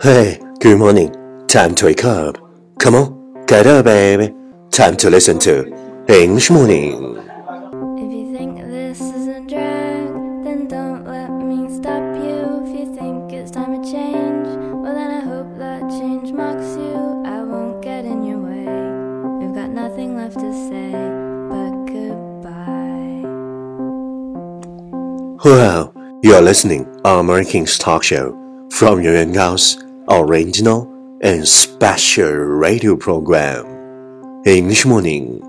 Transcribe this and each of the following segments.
Hey, good morning. Time to wake up. Come on, get up, baby. Time to listen to English Morning. If you think this is a drag, then don't let me stop you. If you think it's time to change, well then I hope that change mocks you. I won't get in your way. We've got nothing left to say but goodbye. Well, you're listening on American's talk show from your Yuan Gao's original and special radio program English Morning.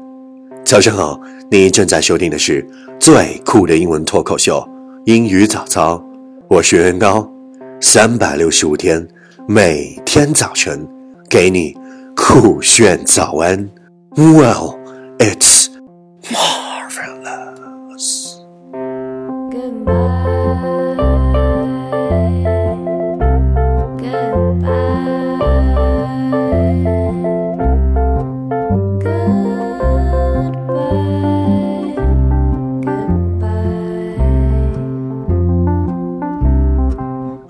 早上好，你正在收听的是最酷的英文脱口秀——英语早操。我是袁高，三百六十五天，每天早晨给你酷炫早安。Well, it's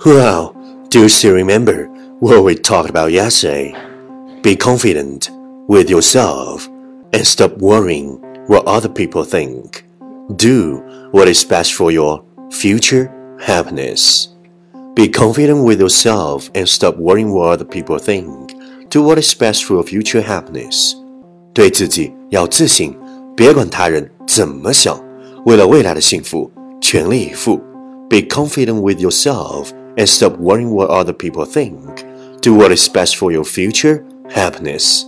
Well, do you still remember what we talked about yesterday? Be confident with yourself and stop worrying what other people think. Do what is best for your future happiness. Be confident with yourself and stop worrying what other people think. Do what is best for your future happiness. 对自己要自信，别管他人怎么想，为了未来的幸福，全力以赴。Be confident with yourself and stop worrying what other people think. Do what is best for your future happiness.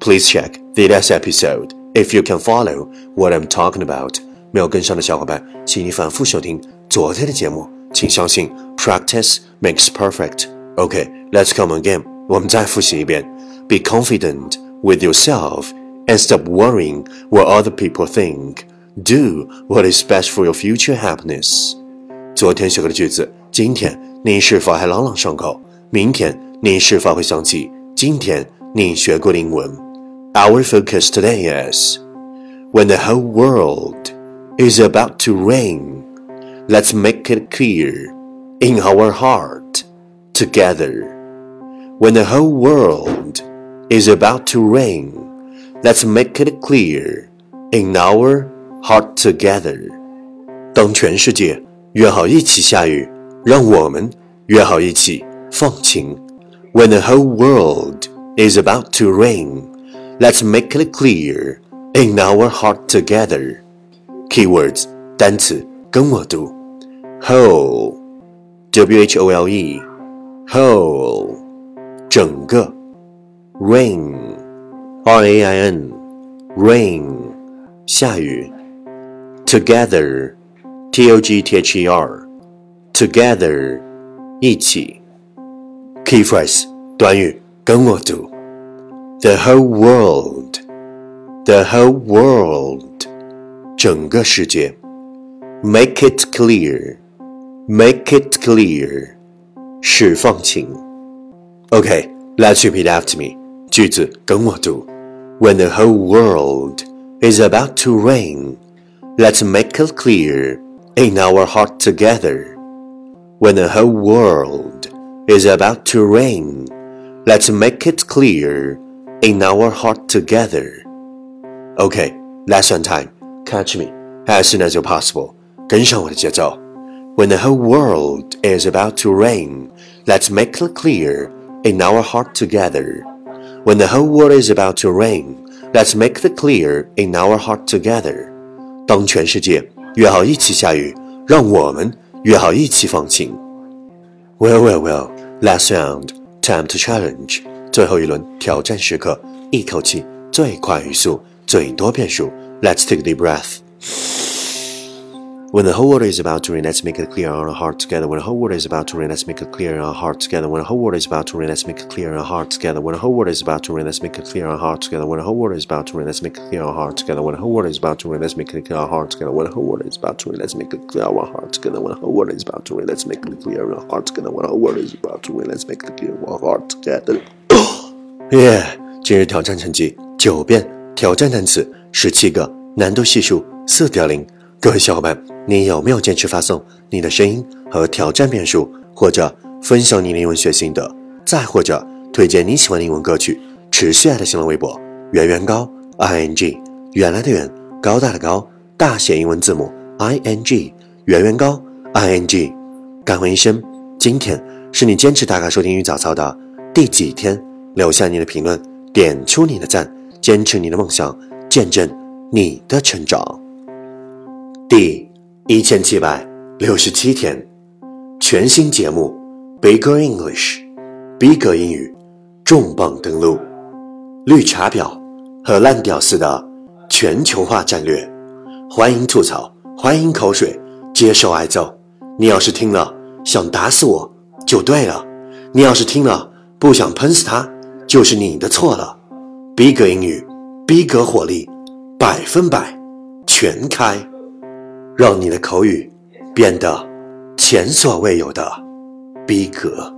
Please check the last episode if you can follow what I'm talking about. 没有跟上的小伙伴，请你反复收听昨天的节目。请相信，practice makes perfect. OK, let's come again. 我们再复习一遍。Be confident with yourself and stop worrying what other people think. Do what is best for your future happiness. 昨天学过的句子，今天 你是否还朗朗上口？明天你是否会想起今天你学过的英文？Our focus today is when the whole world is about to rain. Let's make it clear in our heart together. When the whole world is about to rain, let's make it clear in our heart together. 当全世界约好一起下雨， 让我们约好一起放晴。When the whole world is about to rain, let's make it clear in our heart together. Keywords 单词跟我读，whole, w h o l e, whole 整个，rain, r a i n, rain 下雨，together, t o g t h e r, together 一起。Key phrase 短语跟我读，the whole world, the whole world 整个世界，make it clear, make it clear 释放情。Okay, let's repeat after me. 句子跟我读，When the whole world is about to rain, let's make it clear in our heart together. When the whole world is about to rain, let's make it clear in our heart together. Okay, lesson time. Catch me as soon as you're possible. 跟上我的节奏。When the whole world is about to rain, let's make it clear in our heart together. When the whole world is about to rain, let's make it clear in our heart together. 当全世界约好一起下雨，让我们 约好一起放晴。Well, well, well. Last round, time to challenge. 最后一轮挑战时刻，一口气最快语速，最多变数。Let's take a deep breath. When the whole world is about to rain, let's make it clear in our heart together. When the whole world is about to rain, let's make it clear in our heart together. When the whole world is about to rain, let's make it clear in our heart together. When the whole world is about to rain, let's make it clear in our heart together. When the whole world is about to rain, let's make it clear in our heart together. When the whole world is about to rain, let's make it clear in our heart together. When the whole world is about to rain, let's make it clear in our heart together. When the whole world is about to rain, let's make it clear in our heart together. When the whole world is about to rain, let's make it clear in our heart together. Yeah，今日挑战成绩九遍，挑战单词十七个，难度系数四点零。各位小伙伴， 你有没有坚持发送你的声音和挑战变数，或者分享你的英文学心得再或者推荐你喜欢的英文歌曲，持续爱的新浪微博圆圆高 i n g 原来的圆高大的高大写英文字母 i n g 圆圆高 i n g。感恩一生，今天是你坚持打卡收听英语早操的第几天？留下你的评论，点出你的赞，坚持你的梦想，见证你的成长。第一千七百六十七天，全新节目《Bigger English》，逼格英语重磅登陆，绿茶婊和烂屌丝的全球化战略。欢迎吐槽，欢迎口水，接受挨揍。你要是听了想打死我就对了，你要是听了不想喷死他，就是你的错了。逼格英语，逼格火力，百分百全开。让你的口语变得前所未有的逼格。